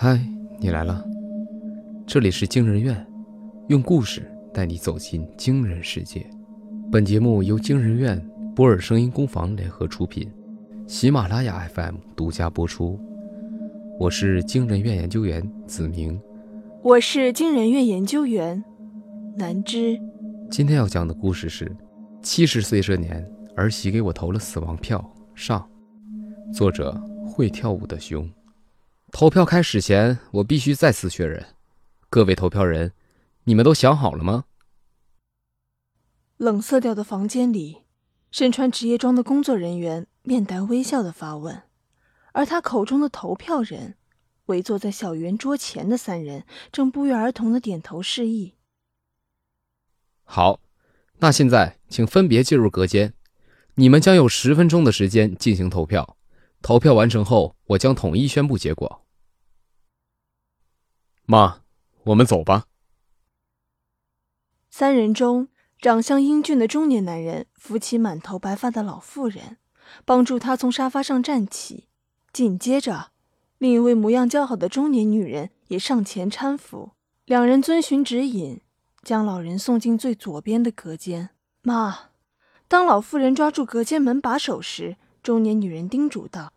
嗨，你来了。这里是惊人院，用故事带你走进惊人世界。本节目由惊人院、波尔声音工坊联合出品，喜马拉雅 FM 独家播出。我是惊人院研究员子明，我是惊人院研究员南芝。今天要讲的故事是：七十岁这年，儿媳给我投了死亡票。上，作者会跳舞的熊。投票开始前，我必须再次确认：各位投票人，你们都想好了吗？冷色调的房间里，身穿职业装的工作人员面带微笑的发问，而他口中的投票人，围坐在小圆桌前的三人正不约而同的点头示意。好，那现在请分别进入隔间，你们将有十分钟的时间进行投票。投票完成后，我将统一宣布结果。妈，我们走吧。三人中，长相英俊的中年男人扶起满头白发的老妇人，帮助她从沙发上站起。紧接着，另一位模样姣好的中年女人也上前搀扶。两人遵循指引，将老人送进最左边的隔间。妈，当老妇人抓住隔间门把手时。中年女人叮嘱道：“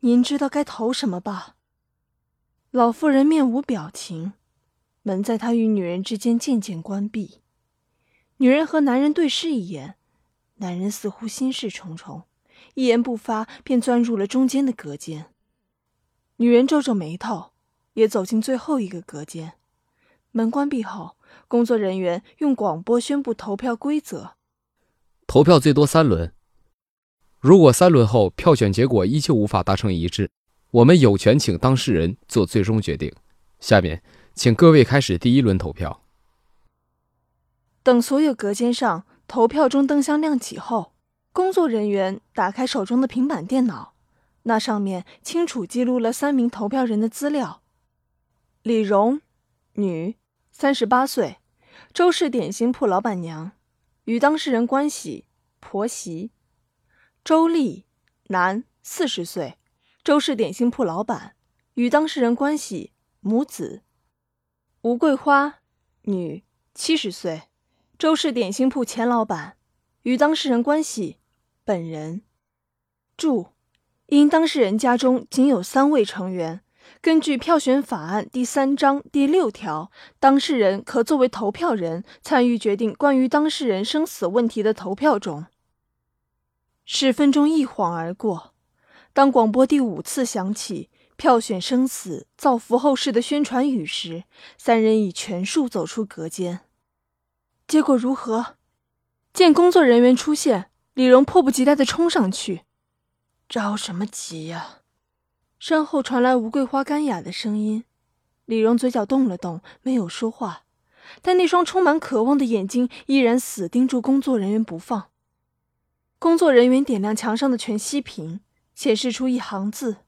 您知道该投什么吧？”老妇人面无表情。门在她与女人之间渐渐关闭。女人和男人对视一眼，男人似乎心事重重，一言不发便钻入了中间的隔间。女人皱皱眉头，也走进最后一个隔间。门关闭后，工作人员用广播宣布投票规则：投票最多三轮。如果三轮后票选结果依旧无法达成一致，我们有权请当事人做最终决定。下面，请各位开始第一轮投票。等所有隔间上投票中灯箱亮起后，工作人员打开手中的平板电脑，那上面清楚记录了三名投票人的资料：李荣，女，三十八岁，周氏点心铺老板娘，与当事人关系婆媳。周丽，男，四十岁，周氏点心铺老板，与当事人关系母子。吴桂花，女，七十岁，周氏点心铺前老板，与当事人关系本人。注：因当事人家中仅有三位成员，根据票选法案第三章第六条，当事人可作为投票人参与决定关于当事人生死问题的投票中。十分钟一晃而过，当广播第五次响起票选生死、造福后世的宣传语时，三人已全数走出隔间。结果如何？见工作人员出现，李荣迫不及待地冲上去：“着什么急呀？”身后传来吴桂花干哑的声音。李荣嘴角动了动，没有说话，但那双充满渴望的眼睛依然死盯住工作人员不放。工作人员点亮墙上的全息屏，显示出一行字：“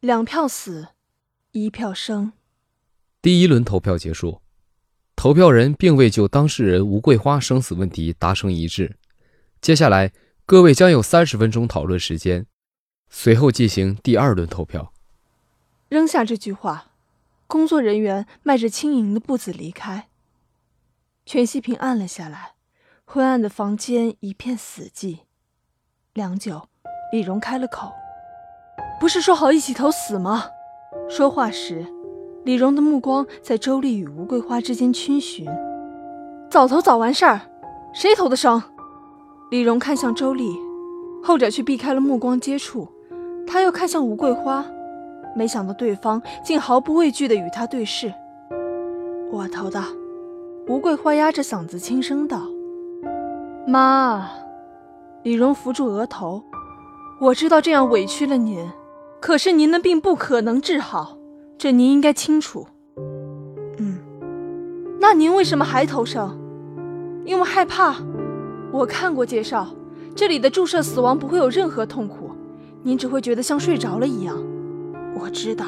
两票死，一票生。”第一轮投票结束，投票人并未就当事人吴桂花生死问题达成一致。接下来，各位将有三十分钟讨论时间，随后进行第二轮投票。扔下这句话，工作人员迈着轻盈的步子离开。全息屏暗了下来，昏暗的房间一片死寂。良久，李荣开了口：“不是说好一起投死吗？”说话时，李荣的目光在周丽与吴桂花之间逡巡。早投早完事儿，谁投的生？李荣看向周丽，后者却避开了目光接触。他又看向吴桂花，没想到对方竟毫不畏惧地与他对视。我投的。吴桂花压着嗓子轻声道：“妈。”李荣扶住额头，我知道这样委屈了您，可是您的病不可能治好，这您应该清楚。嗯，那您为什么还投生？因为害怕。我看过介绍，这里的注射死亡不会有任何痛苦，您只会觉得像睡着了一样。我知道，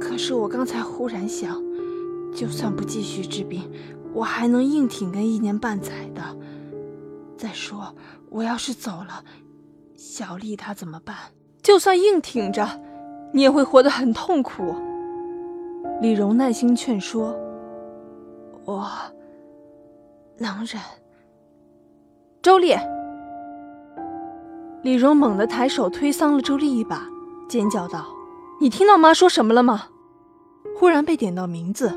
可是我刚才忽然想，就算不继续治病，我还能硬挺个一年半载的。再说，我要是走了，小丽她怎么办？就算硬挺着，你也会活得很痛苦。李荣耐心劝说：“我能忍。”周丽，李荣猛地抬手推搡了周丽一把，尖叫道：“你听到妈说什么了吗？”忽然被点到名字，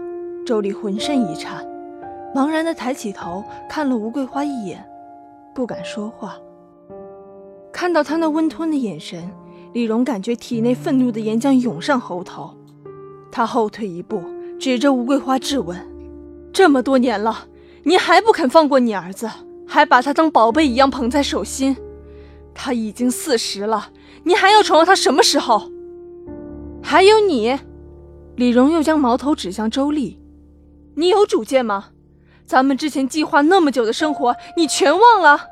周丽浑身一颤，茫然的抬起头看了吴桂花一眼，不敢说话。看到他那温吞的眼神，李荣感觉体内愤怒的岩浆涌上喉头。他后退一步，指着吴桂花质问：“这么多年了，你还不肯放过你儿子，还把他当宝贝一样捧在手心？他已经四十了，你还要宠到他什么时候？还有你。”李荣又将矛头指向周丽：“你有主见吗？咱们之前计划那么久的生活，你全忘了？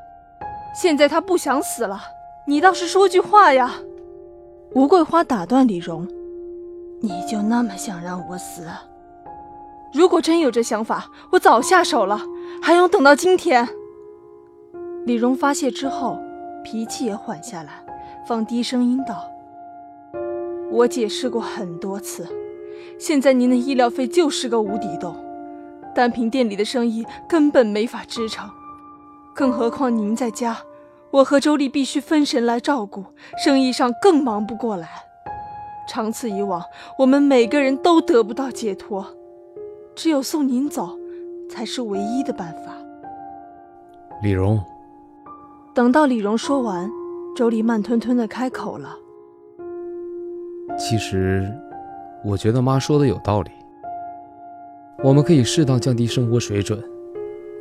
现在他不想死了，你倒是说句话呀！”吴桂花打断李荣。你就那么想让我死？如果真有这想法，我早下手了，还用等到今天？李荣发泄之后，脾气也缓下来，放低声音道：“我解释过很多次，现在您的医疗费就是个无底洞，单凭店里的生意根本没法支撑，更何况您在家，我和周丽必须分神来照顾，生意上更忙不过来。”长此以往，我们每个人都得不到解脱，只有送您走，才是唯一的办法。李荣，等到李荣说完，周丽慢吞吞的开口了：“其实，我觉得妈说的有道理。我们可以适当降低生活水准，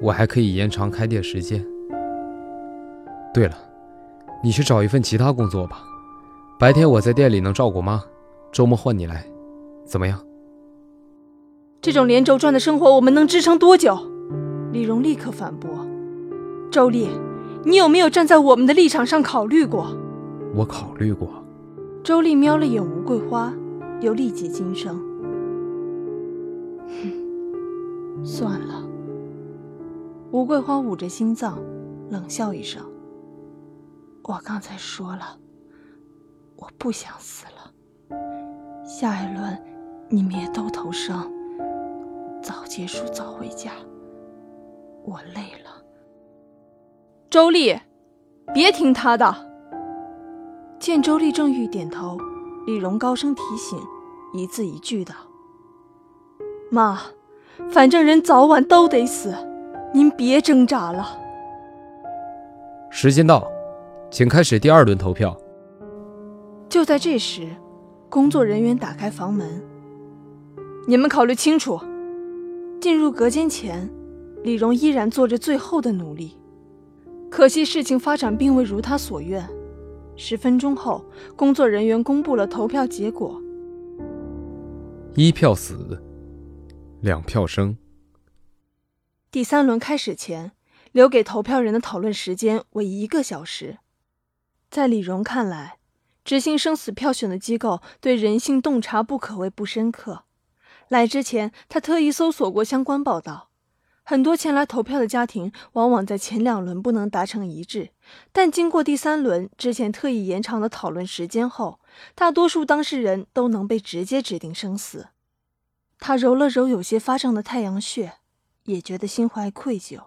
我还可以延长开店时间。对了，你去找一份其他工作吧，白天我在店里能照顾妈。”周末换你来，怎么样？这种连轴转的生活，我们能支撑多久？李荣立刻反驳：“周丽，你有没有站在我们的立场上考虑过？”我考虑过。周丽瞄了眼吴桂花，又立即轻声：“哼，算了。”吴桂花捂着心脏，冷笑一声：“我刚才说了，我不想死了。”下一轮，你们也都投生，早结束早回家。我累了。周丽，别听他的。见周丽正欲点头，李荣高声提醒，一字一句道：“妈，反正人早晚都得死，您别挣扎了。”时间到，请开始第二轮投票。就在这时。工作人员打开房门。你们考虑清楚。进入隔间前，李荣依然做着最后的努力。可惜事情发展并未如他所愿。十分钟后，工作人员公布了投票结果：一票死，两票生。第三轮开始前，留给投票人的讨论时间为一个小时。在李荣看来，执行生死票选的机构对人性洞察不可谓不深刻。来之前，他特意搜索过相关报道，很多前来投票的家庭往往在前两轮不能达成一致，但经过第三轮之前特意延长的讨论时间后，大多数当事人都能被直接指定生死。他揉了揉有些发胀的太阳穴，也觉得心怀愧疚。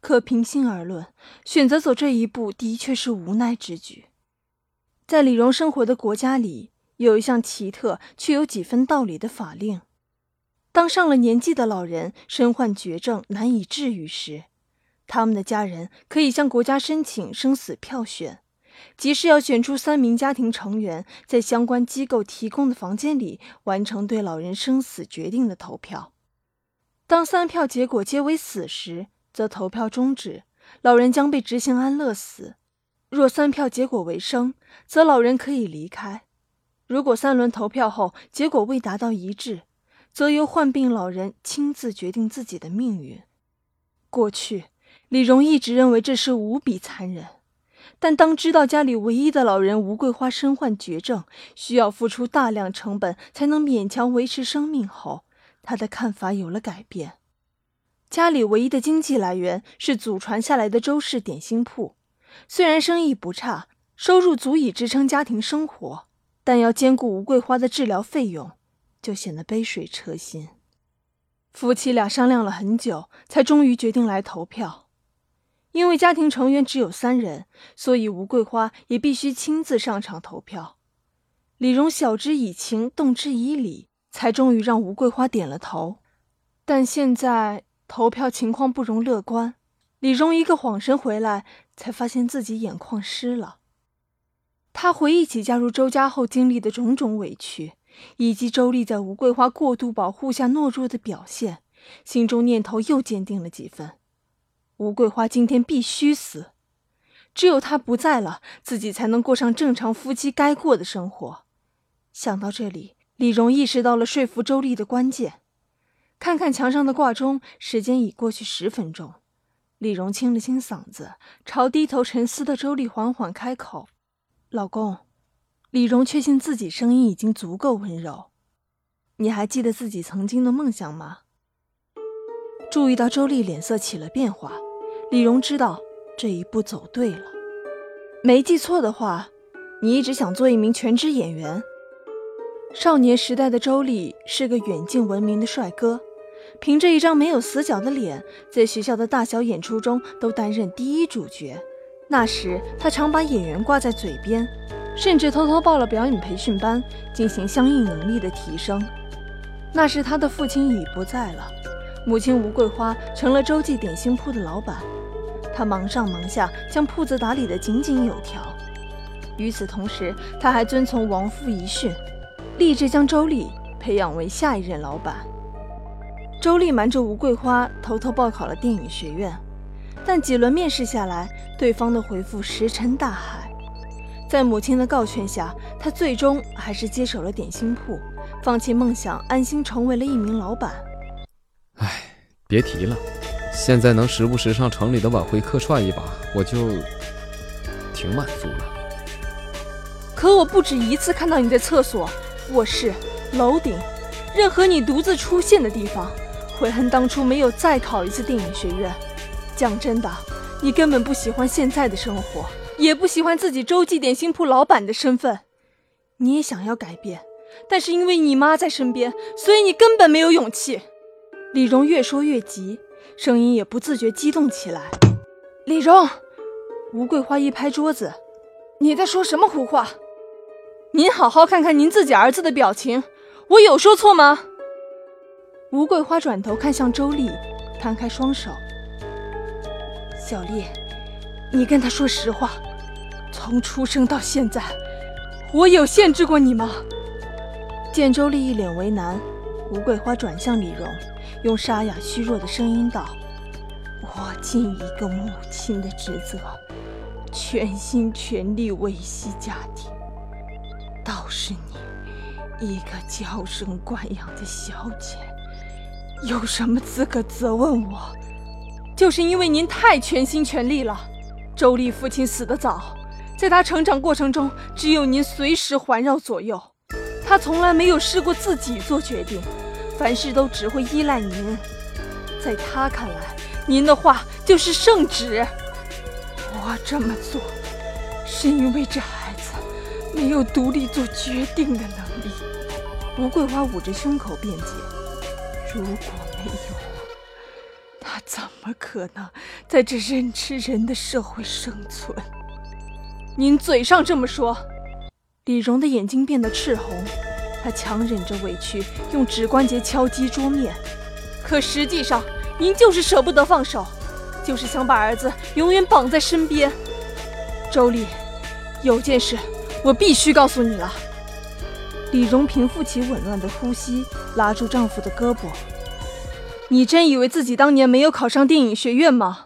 可平心而论，选择走这一步的确是无奈之举。在李荣生活的国家里，有一项奇特却有几分道理的法令：当上了年纪的老人身患绝症难以治愈时，他们的家人可以向国家申请生死票选，即是要选出三名家庭成员，在相关机构提供的房间里完成对老人生死决定的投票。当三票结果皆为死时，则投票终止，老人将被执行安乐死。若三票结果为生，则老人可以离开；如果三轮投票后结果未达到一致，则由患病老人亲自决定自己的命运。过去，李荣一直认为这是无比残忍，但当知道家里唯一的老人吴桂花身患绝症，需要付出大量成本才能勉强维持生命后，他的看法有了改变。家里唯一的经济来源是祖传下来的周氏点心铺。虽然生意不差，收入足以支撑家庭生活，但要兼顾吴桂花的治疗费用，就显得杯水车薪。夫妻俩商量了很久，才终于决定来投票。因为家庭成员只有三人，所以吴桂花也必须亲自上场投票。李荣晓之以情，动之以理，才终于让吴桂花点了头。但现在投票情况不容乐观。李荣一个晃神回来，才发现自己眼眶湿了。他回忆起加入周家后经历的种种委屈，以及周丽在吴桂花过度保护下懦弱的表现，心中念头又坚定了几分。吴桂花今天必须死，只有她不在了，自己才能过上正常夫妻该过的生活。想到这里，李荣意识到了说服周丽的关键。看看墙上的挂钟，时间已过去十分钟。李荣清了清嗓子，朝低头沉思的周丽缓缓开口。老公，李荣确信自己声音已经足够温柔。你还记得自己曾经的梦想吗？注意到周丽脸色起了变化，李荣知道这一步走对了。没记错的话，你一直想做一名全职演员。少年时代的周丽是个远近闻名的帅哥，凭着一张没有死角的脸，在学校的大小演出中都担任第一主角。那时，他常把演员挂在嘴边，甚至偷偷报了表演培训班，进行相应能力的提升。那时，他的父亲已不在了，母亲吴桂花成了周记点心铺的老板。他忙上忙下，将铺子打理得井井有条。与此同时，他还遵从王父遗训，立志将周丽培养为下一任老板。周丽瞒着吴桂花，偷偷报考了电影学院。但几轮面试下来，对方的回复石沉大海。在母亲的告劝下，他最终还是接手了点心铺，放弃梦想，安心成为了一名老板。唉，别提了，现在能时不时上城里的晚会客串一把，我就挺满足了。可我不止一次看到你在厕所、卧室、楼顶，任何你独自出现的地方，悔恨当初没有再考一次电影学院。讲真的，你根本不喜欢现在的生活，也不喜欢自己洲际点心铺老板的身份。你也想要改变，但是因为你妈在身边，所以你根本没有勇气。李荣越说越急，声音也不自觉激动起来。李荣，吴桂花一拍桌子：“你在说什么胡话？您好好看看您自己儿子的表情，我有说错吗？”吴桂花转头看向周丽，摊开双手。小丽，你跟他说实话，从出生到现在，我有限制过你吗？见周丽一脸为难，吴桂花转向李荣，用沙哑虚弱的声音道：“我尽一个母亲的职责，全心全力维系家庭。倒是你，一个娇生惯养的小姐，有什么资格责问我？”就是因为您太全心全力了。周丽父亲死得早，在他成长过程中，只有您随时环绕左右。他从来没有试过自己做决定，凡事都只会依赖您。在他看来，您的话就是圣旨。我这么做，是因为这孩子没有独立做决定的能力。吴桂花捂着胸口辩解：“如果没有……”他怎么可能在这人吃人的社会生存？您嘴上这么说，李荣的眼睛变得赤红，他强忍着委屈，用指关节敲击桌面。可实际上，您就是舍不得放手，就是想把儿子永远绑在身边。周丽，有件事我必须告诉你了。李荣平复起紊乱的呼吸，拉住丈夫的胳膊。你真以为自己当年没有考上电影学院吗？